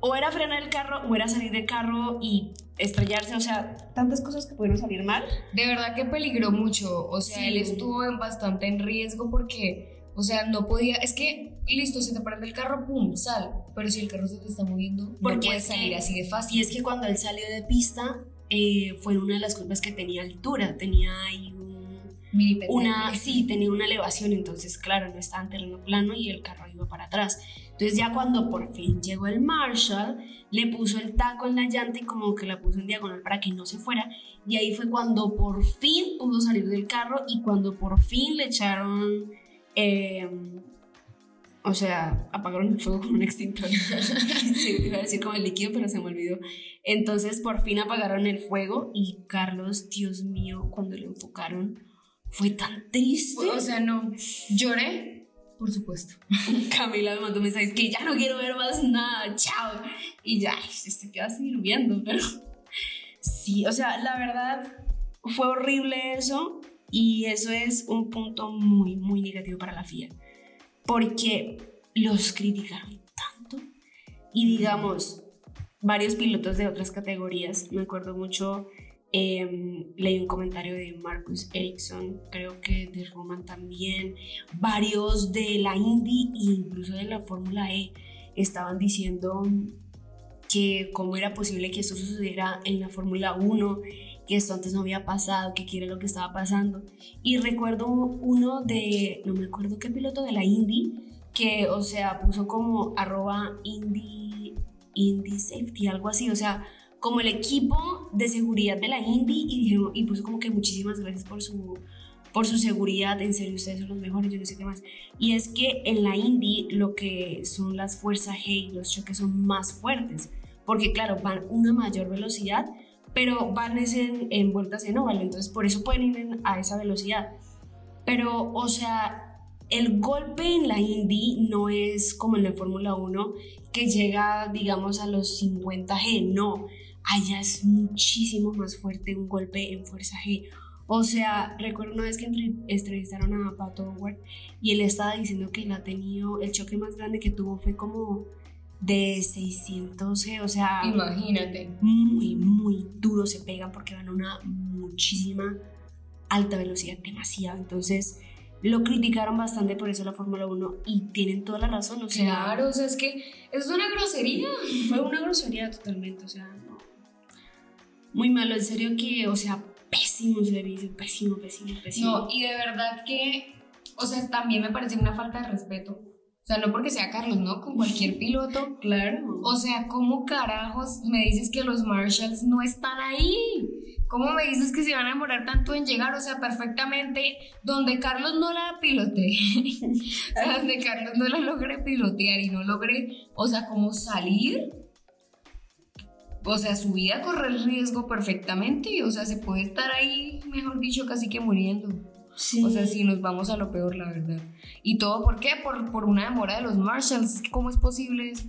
o era frenar el carro o era salir del carro y estrellarse. O sea, tantas cosas que pudieron salir mal. De verdad que peligró mucho, o sea, Sí. él estuvo en bastante en riesgo porque, o sea, no podía, es que, listo, se te prende el carro, pum, sal, pero si el carro se te está moviendo, no Porque puedes es que- salir así de fácil. Y es que cuando él salió de pista, eh, fue una de las curvas que tenía altura. Tenía ahí un una, sí, tenía una elevación, entonces claro, no estaba en terreno plano y el carro iba para atrás. Entonces ya cuando por fin llegó el Marshall, le puso el taco en la llanta y como que la puso en diagonal para que no se fuera. Y ahí fue cuando por fin pudo salir del carro y cuando por fin le echaron, eh, o sea, apagaron el fuego con un extintor. (laughs) sí, iba a decir como el líquido, pero se me olvidó. Entonces por fin apagaron el fuego y Carlos, Dios mío, cuando lo enfocaron, fue tan triste. O sea, no, lloré, por supuesto. (laughs) Camila me mandó mensajes que ya no quiero ver más nada, chao. Y ya, se queda seguir viendo, pero (laughs) sí, o sea, la verdad fue horrible eso y eso es un punto muy, muy negativo para la FIA, porque los criticaron tanto y digamos, varios pilotos de otras categorías, me acuerdo mucho, eh, leí un comentario de Marcus Ericsson, creo que de Roman también, varios de la Indy e incluso de la Fórmula E estaban diciendo que cómo era posible que esto sucediera en la Fórmula 1, que esto antes no había pasado, que qué era lo que estaba pasando. Y recuerdo uno de, no me acuerdo qué piloto de la Indy, que, o sea, puso como arroba Indy, Indy Safety, algo así, o sea, como el equipo de seguridad de la Indy y, dijeron, y puso como que muchísimas gracias por su, por su seguridad, en serio, ustedes son los mejores, yo no sé qué más. Y es que en la Indy lo que son las fuerzas G y los choques son más fuertes, porque claro, van una mayor velocidad, pero van es en, en vueltas en óvalo, entonces por eso pueden ir en- a esa velocidad. Pero, o sea, el golpe en la Indy no es como en la Fórmula 1, que llega, digamos, a los 50 G, no. Allá es muchísimo más fuerte un golpe en fuerza G. O sea, recuerdo una vez que entre- entrevistaron a Pato Howard y él estaba diciendo que él ha tenido, el choque más grande que tuvo fue como de 600 G, o sea, Imagínate. muy, muy duro se pegan porque van a una muchísima alta velocidad, demasiado. Entonces, lo criticaron bastante por eso la Fórmula 1 y tienen toda la razón, o sea, Claro, o sea, es que es una grosería. fue una grosería totalmente, o sea, no. Muy malo, en serio que, o sea, pésimo servicio, pésimo, pésimo, pésimo. No, y de verdad que, o sea, también me parece una falta de respeto. O sea, no porque sea Carlos, ¿no? Con cualquier (laughs) piloto. claro. O sea, ¿cómo carajos me dices que los Marshalls no están ahí? ¿Cómo me dices que se van a demorar tanto en llegar? O sea, perfectamente, donde Carlos no la pilote, (laughs) o sea, donde Carlos no la logre pilotear y no logre, o sea, como salir, o sea, su vida corre el riesgo perfectamente, o sea, se puede estar ahí, mejor dicho, casi que muriendo. Sí. O sea, si nos vamos a lo peor, la verdad. ¿Y todo por qué? Por, por una demora de los Marshalls. ¿Cómo es posible eso?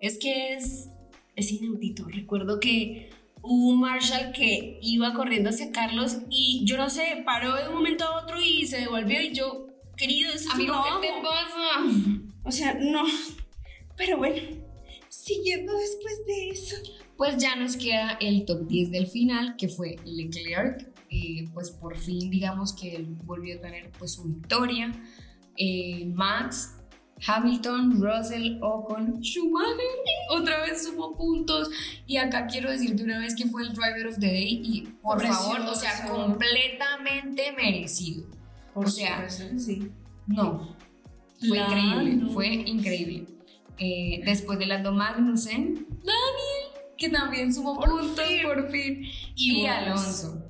Es que es, es inaudito. Recuerdo que hubo un Marshall que iba corriendo hacia Carlos y yo no sé, paró de un momento a otro y se devolvió y yo, querido, eso es Amigo, ¿qué te robo". pasa? O sea, no. Pero bueno, siguiendo después de eso. Pues ya nos queda el top 10 del final, que fue Leclerc. Eh, pues por fin, digamos que él volvió a tener pues su victoria. Eh, Max, Hamilton, Russell, Ocon, Schumacher, otra vez sumó puntos. Y acá quiero decir de una vez que fue el driver of the day y por favor, o sea, completamente merecido. Por o sea, sí. No, fue increíble, fue increíble. Eh, después de Lando Magnussen, Daniel, que también sumó Por puntos fin. por fin, y, Y Alonso.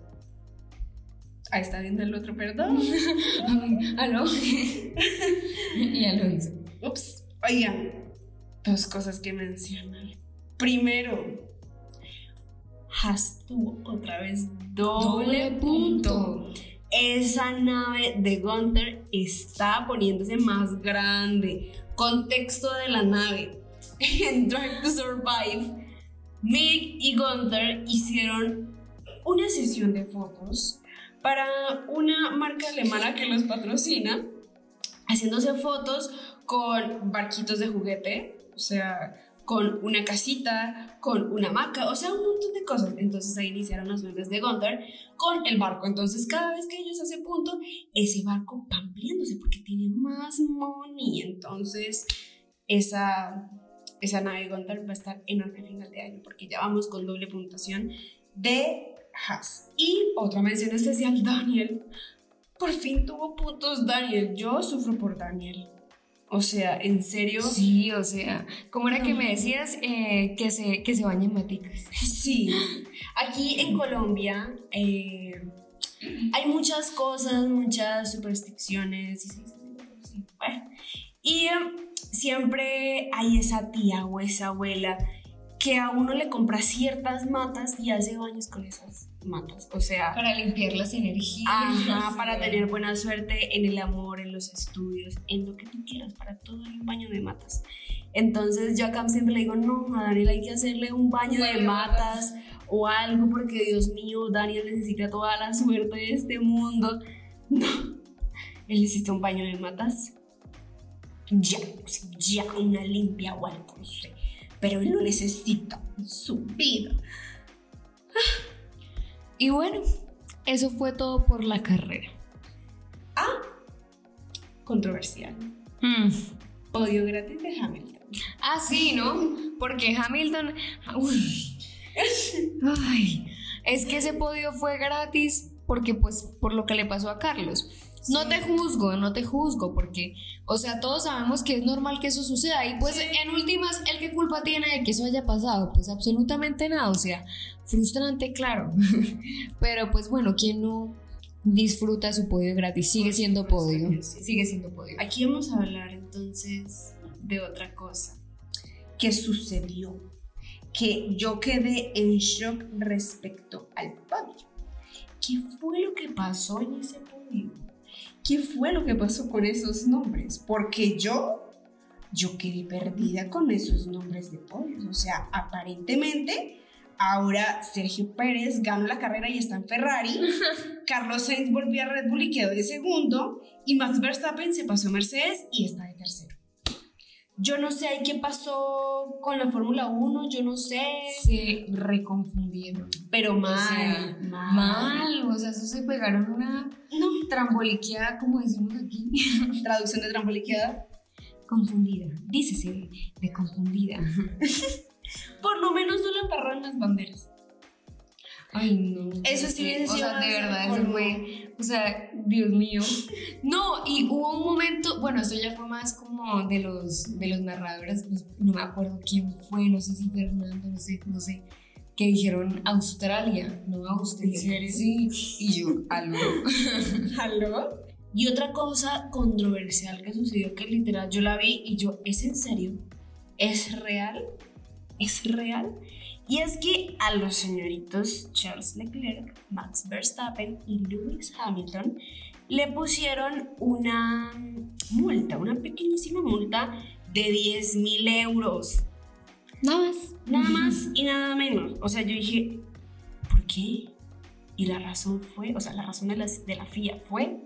Ahí está viendo el otro, perdón. (laughs) Aló. (laughs) y Alonso. Ups. Oigan, dos cosas que mencionan. Primero, Haas tuvo otra vez doble, punto. Esa nave de Gunther está poniéndose más grande. Contexto de la nave. (laughs) En Drive to Survive, Mick y Gunther hicieron una sesión de fotos para una marca alemana que los patrocina, haciéndose fotos con barquitos de juguete, o sea, con una casita, con una hamaca, o sea, un montón de cosas. Entonces ahí iniciaron las memes de Gunther con el barco. Entonces cada vez que ellos hacen punto, ese barco va ampliándose porque tiene más money. Entonces esa, esa nave Gunther va a estar enorme a final de año porque ya vamos con doble puntuación de Haas. Y otra mención especial, Daniel. Por fin tuvo puntos Daniel. Yo sufro por Daniel. O sea, en serio. Sí, o sea, ¿cómo era que me decías eh, que, se, que se bañen maticas? Sí, aquí en Colombia eh, hay muchas cosas, muchas supersticiones. sí, sí, sí, sí, sí, bueno. Y eh, siempre hay esa tía o esa abuela que a uno le compra ciertas matas y hace baños con esas matas. O sea, Para limpiar las energías. Ajá, para tener buena suerte en el amor, en los estudios, en lo que tú quieras, para todo hay un baño de matas. Entonces yo acá siempre le digo, no, a Daniel hay que hacerle un baño de matas o algo porque Dios mío, Daniel necesita toda la suerte de este mundo. (laughs) No, él necesita un baño de matas. Ya, ya, una limpia o algo, no sé. Pero él lo necesita en su vida. Y bueno, eso fue todo por la carrera. Controversial. Podio gratis de Hamilton. Ah, sí, ¿no? Porque Hamilton. Uy. Ay, es que ese podio fue gratis porque, pues, por lo que le pasó a Carlos. No te juzgo, no te juzgo, porque, o sea, todos sabemos que es normal que eso suceda. Y pues, en últimas, ¿el qué culpa tiene de que eso haya pasado? Pues absolutamente nada, o sea, frustrante, claro. (laughs) Pero pues bueno, ¿quién no disfruta su podio gratis? Sigue siendo podio. Sí. Sigue siendo podio. Aquí vamos a hablar entonces de otra cosa que sucedió, que yo quedé en shock respecto al podio. ¿Qué fue lo que pasó en ese podio? ¿Qué fue lo que pasó con esos nombres? Porque yo, yo quedé perdida con esos nombres de podios. O sea, aparentemente, ahora Sergio Pérez ganó la carrera y está en Ferrari. (laughs) Carlos Sainz volvió a Red Bull y quedó de segundo. Y Max Verstappen se pasó a Mercedes y está de tercero. Yo no sé qué pasó con la Fórmula 1, yo no sé. Se reconfundieron. Pero mal, O sea, mal. Mal, o sea, eso se pegaron una No, tramboliqueada, como decimos aquí. (laughs) traducción de trampoliqueada. Confundida, dícese de confundida. (laughs) Por lo menos no la embarraron las banderas. Ay, no. Eso sí hubiese O sido sea, de verdad, eso fue. O sea, Dios mío. No, y hubo un momento, bueno, esto ya fue más como de los, de los narradores, pues, no me acuerdo quién fue, no sé si Fernando, no sé, no sé, que dijeron Australia, no Austria. ¿En serio? Sí, y yo, aló. (laughs) ¿Aló? Y otra cosa controversial que sucedió que literal yo la vi y yo, ¿es en serio? ¿Es real? ¿Es real? Y es que a los señoritos Charles Leclerc, Max Verstappen y Lewis Hamilton le pusieron una multa, una pequeñísima multa de 10 mil euros. Nada más. Nada más y nada menos. O sea, yo dije, ¿por qué? Y la razón fue, o sea, la razón de la, de la FIA fue,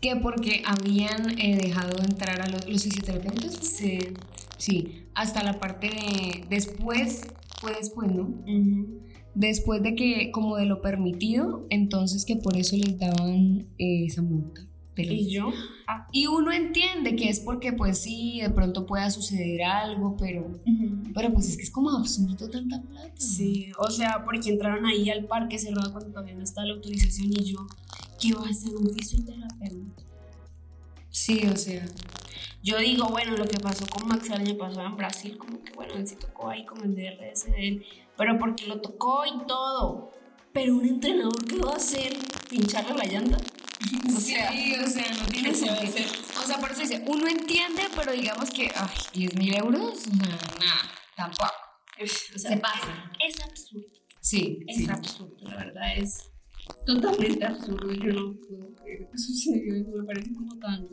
Que porque habían eh, dejado entrar a los, los 17 pilotos. se, Sí, hasta la parte de después, fue después, ¿no? Después de que, como de lo permitido, entonces que por eso les daban eh, esa multa. Y yo, y uno entiende que es porque pues sí, de pronto pueda suceder algo, pero, pero pues es que es como absurdo tanta plata. Sí, o sea, porque entraron ahí al parque cerrado cuando todavía no estaba la autorización y yo, ¿qué va a hacer un fisioterapeuta? Sí, o sea. Yo digo, bueno, lo que pasó con Max el año pasado en Brasil, como que bueno, él sí tocó ahí como el DRS de él, pero porque lo tocó y todo. Pero un entrenador, ¿qué va a hacer? ¿Pincharle la llanta? (laughs) O sea, sí, o sea, no tiene (laughs) ¿qué se va a sentido. O sea, por eso dice, uno entiende, pero digamos que, ay, 10 mil euros, nada, tampoco. O sea, Se pasa. Es absurdo. Sí, Es sí. absurdo, la verdad es totalmente absurdo. Yo no puedo creer que sucedió me parece como tan.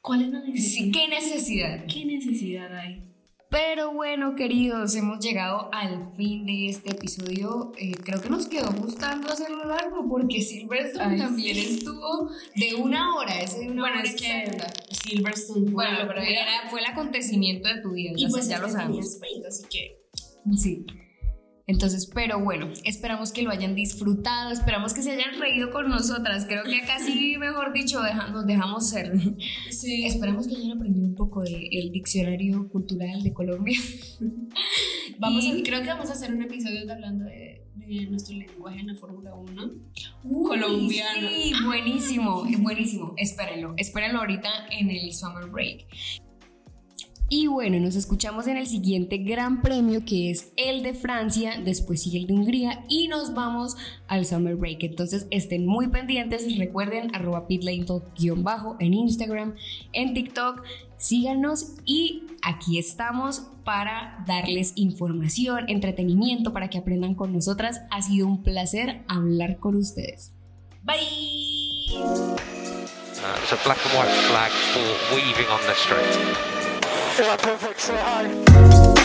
¿Cuál es la necesidad? Sí, ¿Qué necesidad? ¿Qué necesidad hay? Pero bueno, queridos, hemos llegado al fin de este episodio. Eh, creo que nos quedó gustando hacerlo largo porque Silverstone Ay, también sí. estuvo de una hora. Ese de una Bueno, hora es que exacta. Silverstone fue Bueno, pero era- fue el acontecimiento de tu vida. y pues ya este lo tenía sabemos. sprint, así que Sí. Entonces, pero bueno, esperamos que lo hayan disfrutado, esperamos que se hayan reído con nosotras. Creo que casi, (laughs) mejor dicho, nos dejamos ser. sí. Esperamos que hayan aprendido un poco del diccionario cultural de Colombia. (laughs) Vamos a- creo que vamos a hacer un episodio hablando de, de nuestro lenguaje en la Fórmula 1. Uy, colombiano. Sí, buenísimo, buenísimo. Espérenlo, espérenlo ahorita en el Summer Break. Y bueno, nos escuchamos en el siguiente gran premio que es el de Francia, después sigue el de Hungría y nos vamos al Summer Break. Entonces estén muy pendientes, recuerden arroba pitlanetalk-bajo en Instagram, en TikTok, síganos y aquí estamos para darles información, entretenimiento, para que aprendan con nosotras. Ha sido un placer hablar con ustedes. Bye. Weaving. Yeah, perfect. Say hi.